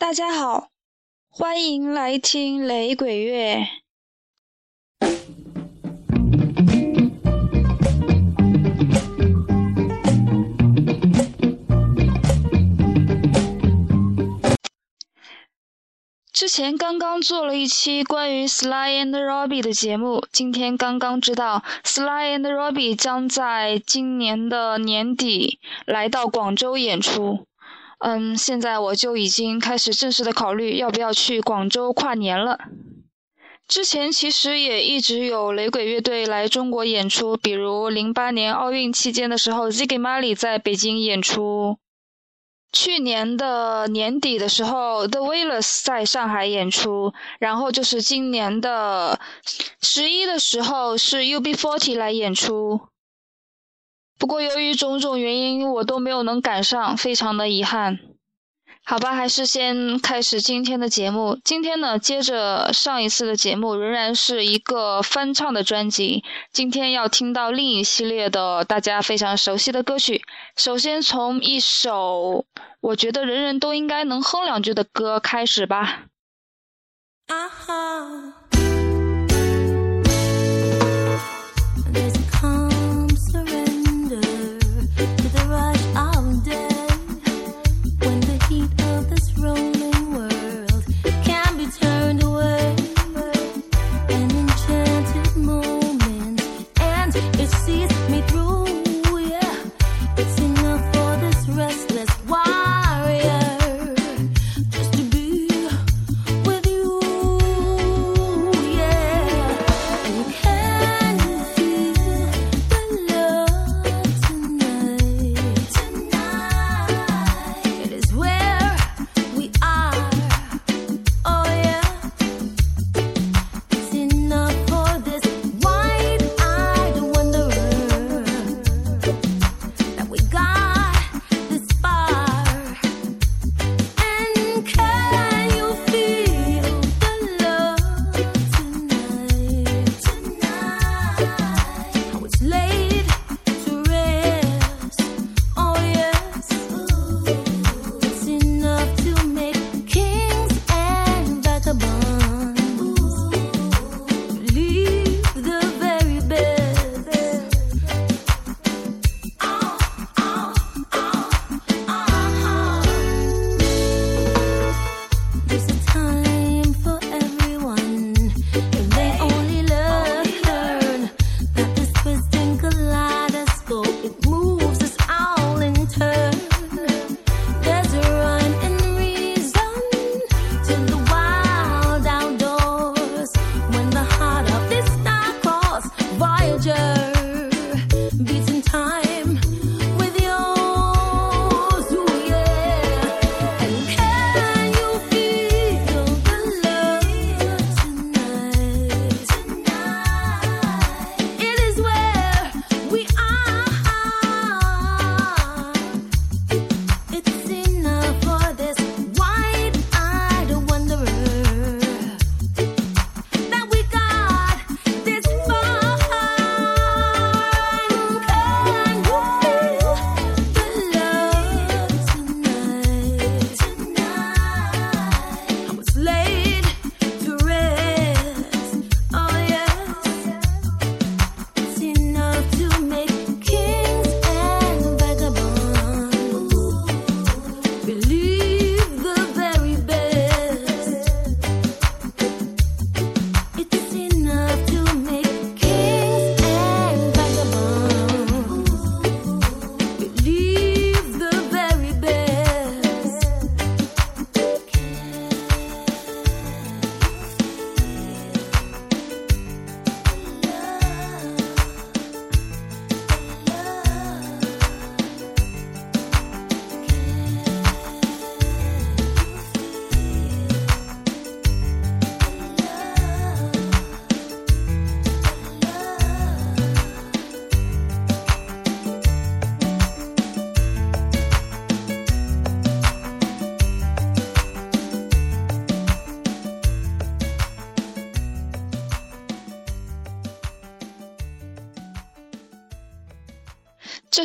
大家好，欢迎来听雷鬼乐。之前刚刚做了一期关于 Sly and Robbie 的节目，今天刚刚知道 Sly and Robbie 将在今年的年底来到广州演出。嗯，现在我就已经开始正式的考虑要不要去广州跨年了。之前其实也一直有雷鬼乐队来中国演出，比如零八年奥运期间的时候，Ziggy Marley 在北京演出。去年的年底的时候，The Wailers 在上海演出，然后就是今年的十一的时候是 UB40 来演出。不过由于种种原因，我都没有能赶上，非常的遗憾。好吧，还是先开始今天的节目。今天呢，接着上一次的节目，仍然是一个翻唱的专辑。今天要听到另一系列的大家非常熟悉的歌曲。首先从一首我觉得人人都应该能哼两句的歌开始吧。啊哈。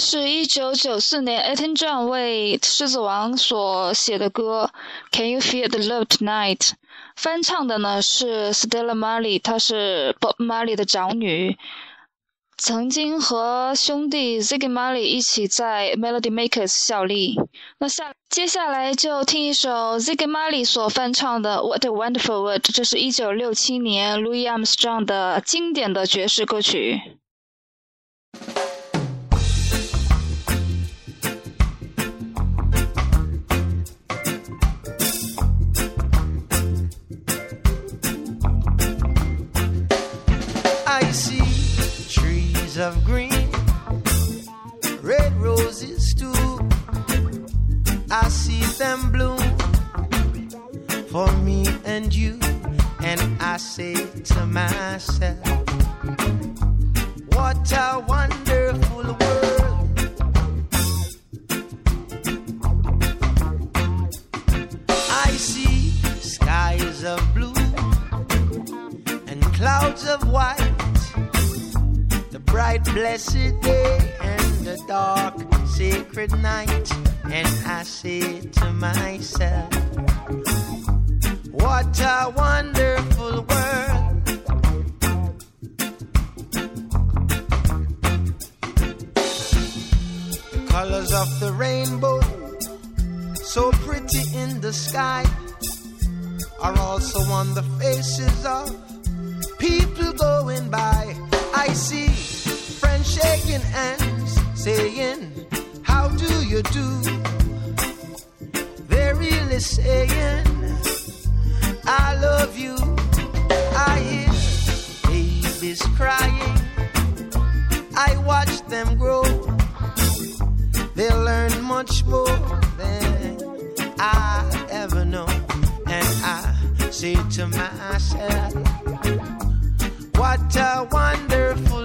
是一九九四年 Eton John 为《狮子王》所写的歌，Can You Feel the Love Tonight？翻唱的呢是 Stella Marley，她是 Bob Marley 的长女，曾经和兄弟 Ziggy Marley 一起在 Melody Makers 效力。那下接下来就听一首 Ziggy Marley 所翻唱的 What a Wonderful World，这是一九六七年 Louis Armstrong 的经典的爵士歌曲。I see them bloom for me and you, and I say to myself, What a wonderful world. I see skies of blue and clouds of white the bright, blessed day and the dark, sacred night. And I say to myself, What a wonderful world. The colors of the rainbow, so pretty in the sky, are also on the faces of people going by. I see friends shaking hands, saying, do you do? They're really saying, I love you. I hear babies crying. I watch them grow. They'll learn much more than I ever know. And I say to myself, What a wonderful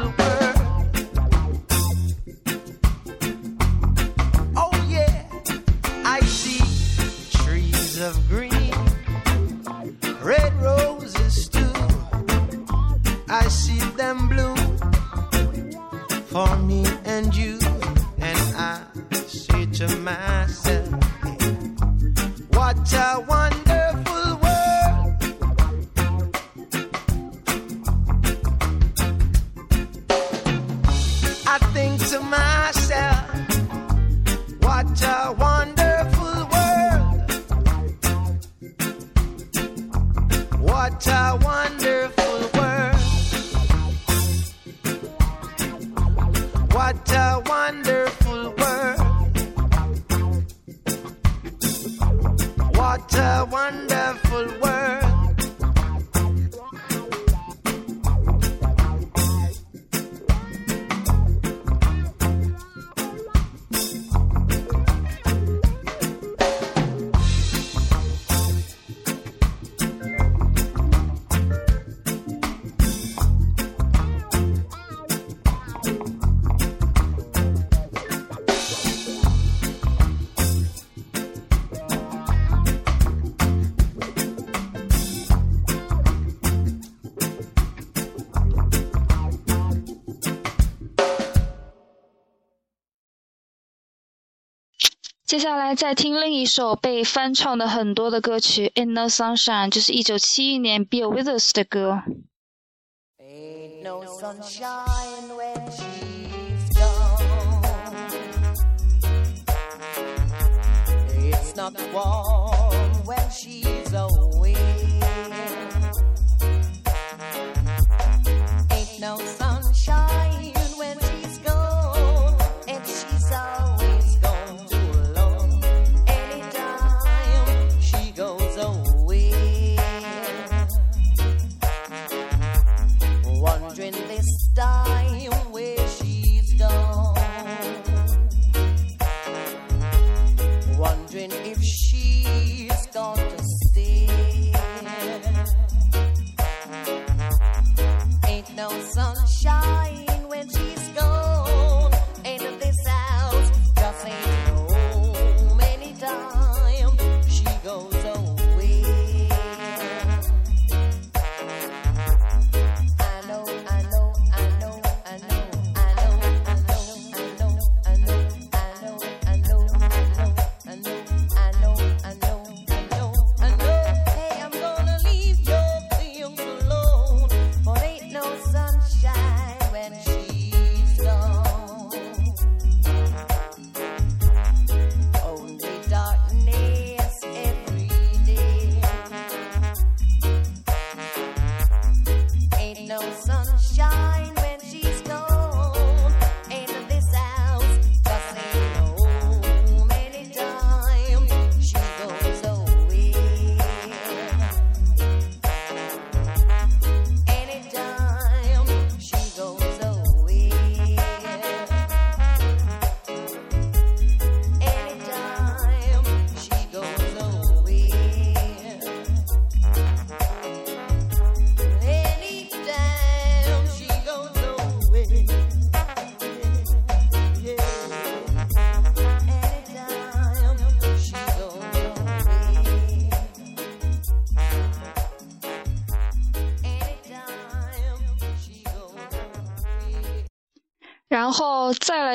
What a wonderful world. What a wonderful world. 接下来再听另一首被翻唱的很多的歌曲《In No Sunshine》，就是一九七一年 Bill Withers 的歌。Ain't no sunshine when she's gone. It's not warm when she's away.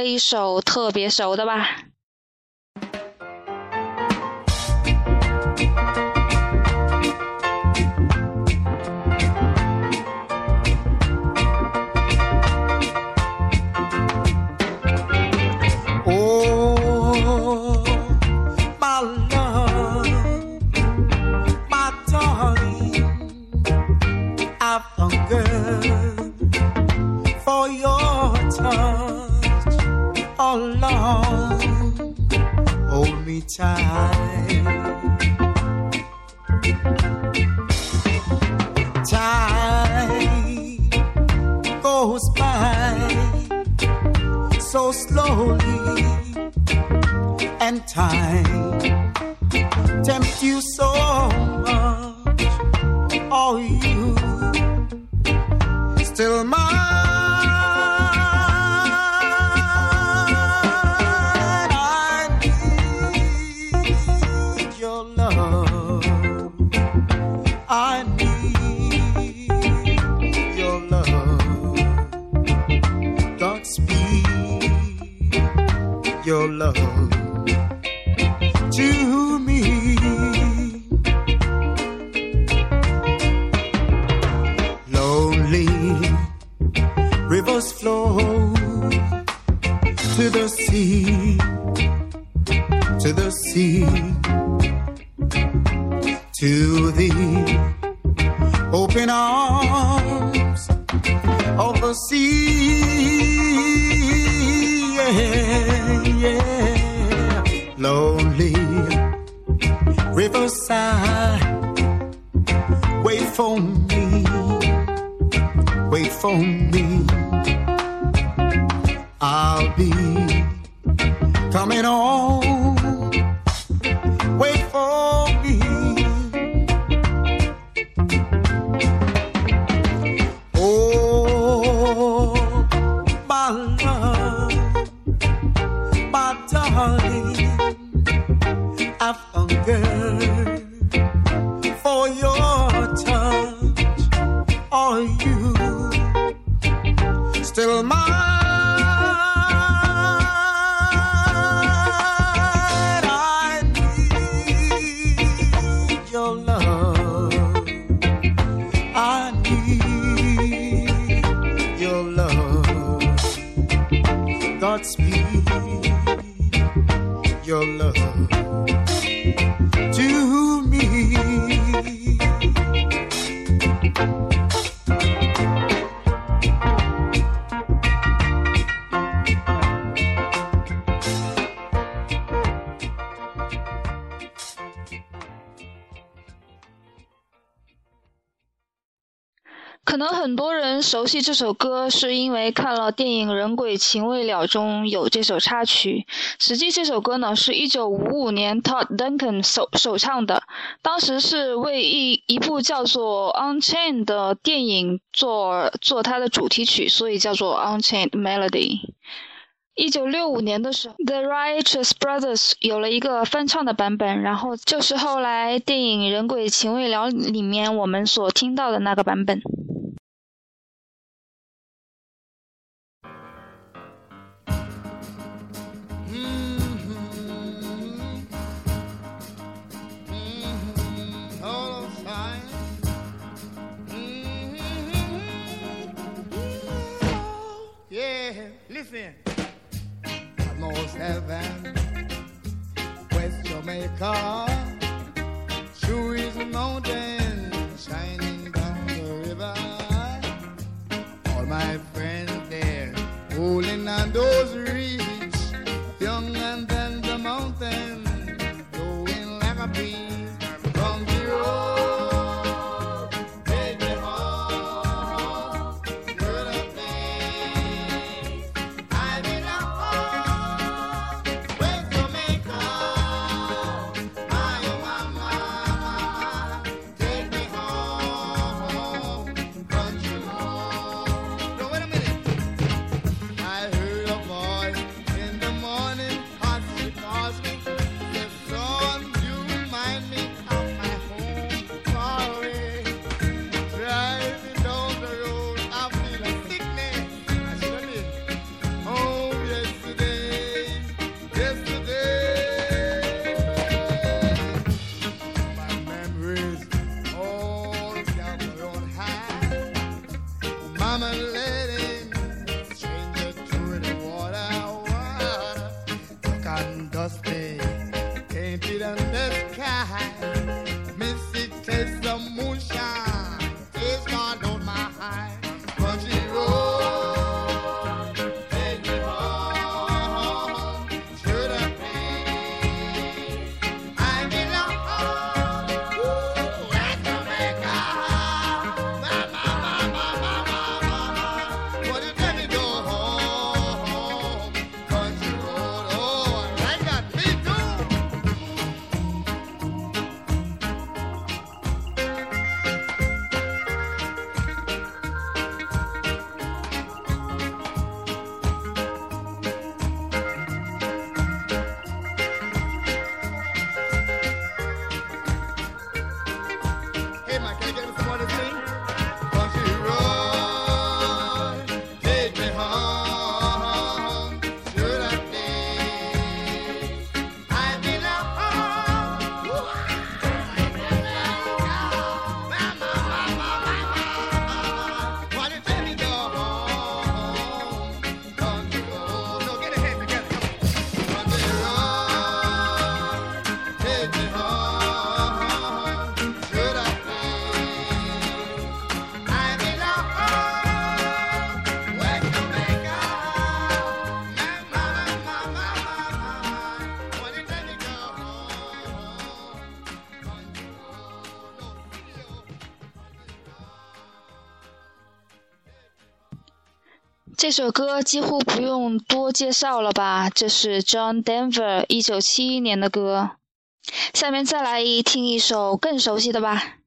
一首特别熟的吧。love. Godspeed, your love to me. Lonely rivers flow to the sea. 可熟悉这首歌，是因为看了电影《人鬼情未了》中有这首插曲。实际这首歌呢，是一九五五年 Todd Duncan 首首唱的，当时是为一一部叫做《Unchained》的电影做做它的主题曲，所以叫做《Unchained Melody》。一九六五年的时候，The Righteous Brothers 有了一个翻唱的版本，然后就是后来电影《人鬼情未了》里面我们所听到的那个版本。in. 这首歌几乎不用多介绍了吧这是 john denver 一九七一年的歌。下面再来一听一首更熟悉的吧。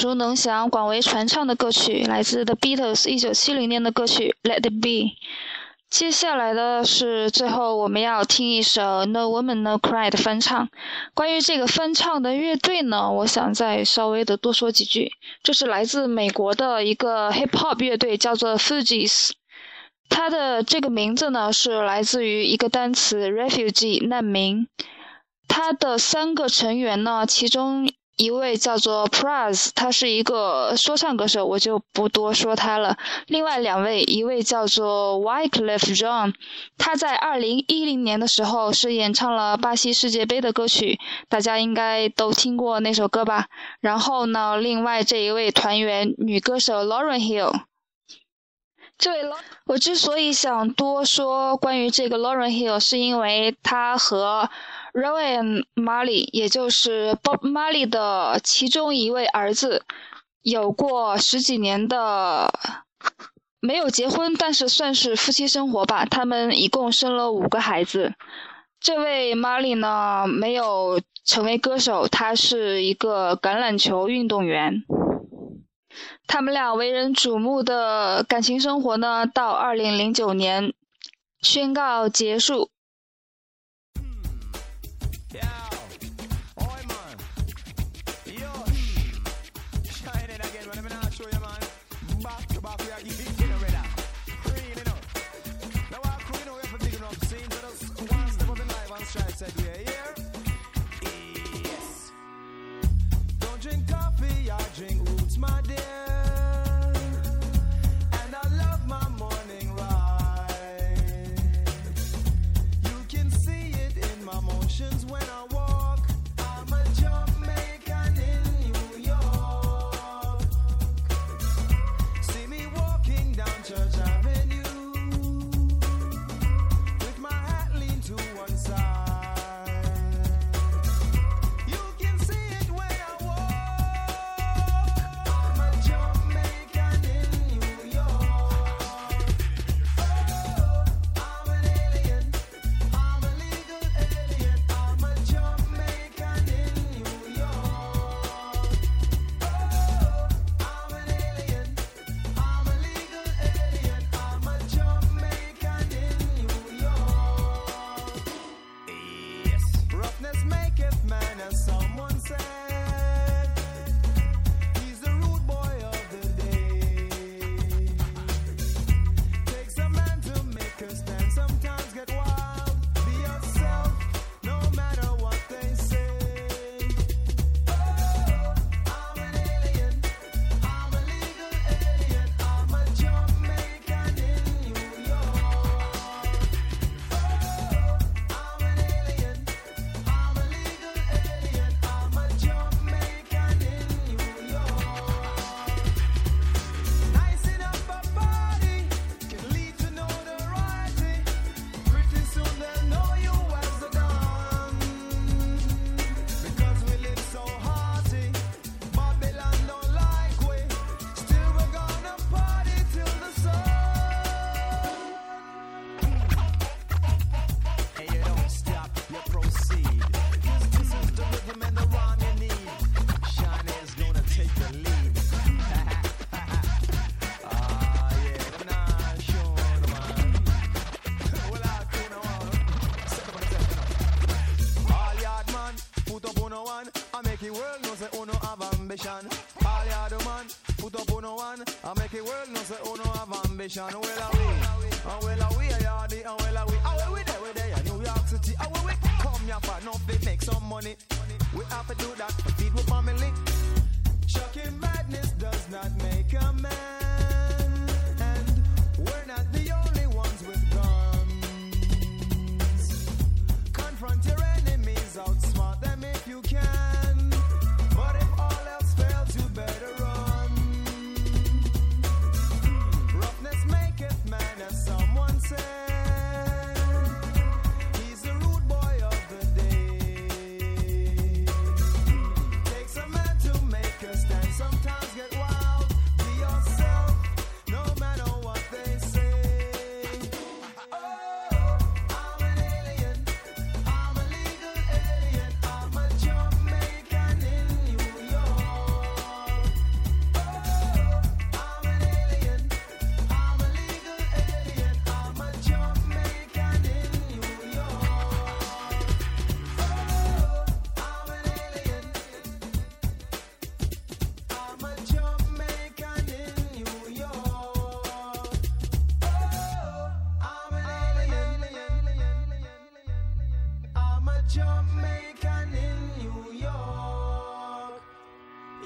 熟能详、广为传唱的歌曲，来自 The Beatles 一九七零年的歌曲《Let It Be》。接下来的是最后我们要听一首《No Woman No Cry》的翻唱。关于这个翻唱的乐队呢，我想再稍微的多说几句。这是来自美国的一个 Hip Hop 乐队，叫做 Fugees。它的这个名字呢，是来自于一个单词 “refugee” 难民。它的三个成员呢，其中一位叫做 Pras，他是一个说唱歌手，我就不多说他了。另外两位，一位叫做 Wyclef Jean，他在二零一零年的时候是演唱了巴西世界杯的歌曲，大家应该都听过那首歌吧。然后呢，另外这一位团员女歌手 Lauren Hill。这位，我之所以想多说关于这个 Lauren Hill，是因为他和 Ryan Marley，也就是 Bob Marley 的其中一位儿子，有过十几年的没有结婚，但是算是夫妻生活吧。他们一共生了五个孩子。这位 Marley 呢，没有成为歌手，他是一个橄榄球运动员。他们俩为人瞩目的感情生活呢，到二零零九年宣告结束。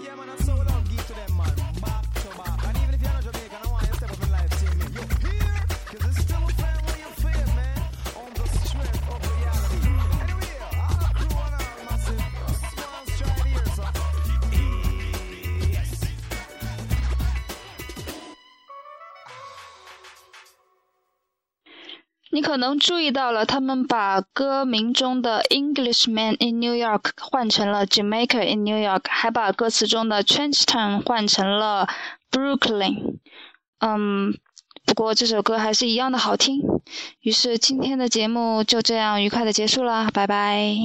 Yeah, man, I'm so love give to them, man. Back 可能注意到了，他们把歌名中的 Englishman in New York 换成了 Jamaica in New York，还把歌词中的 Trenchtown 换成了 Brooklyn。嗯，不过这首歌还是一样的好听。于是今天的节目就这样愉快的结束了，拜拜。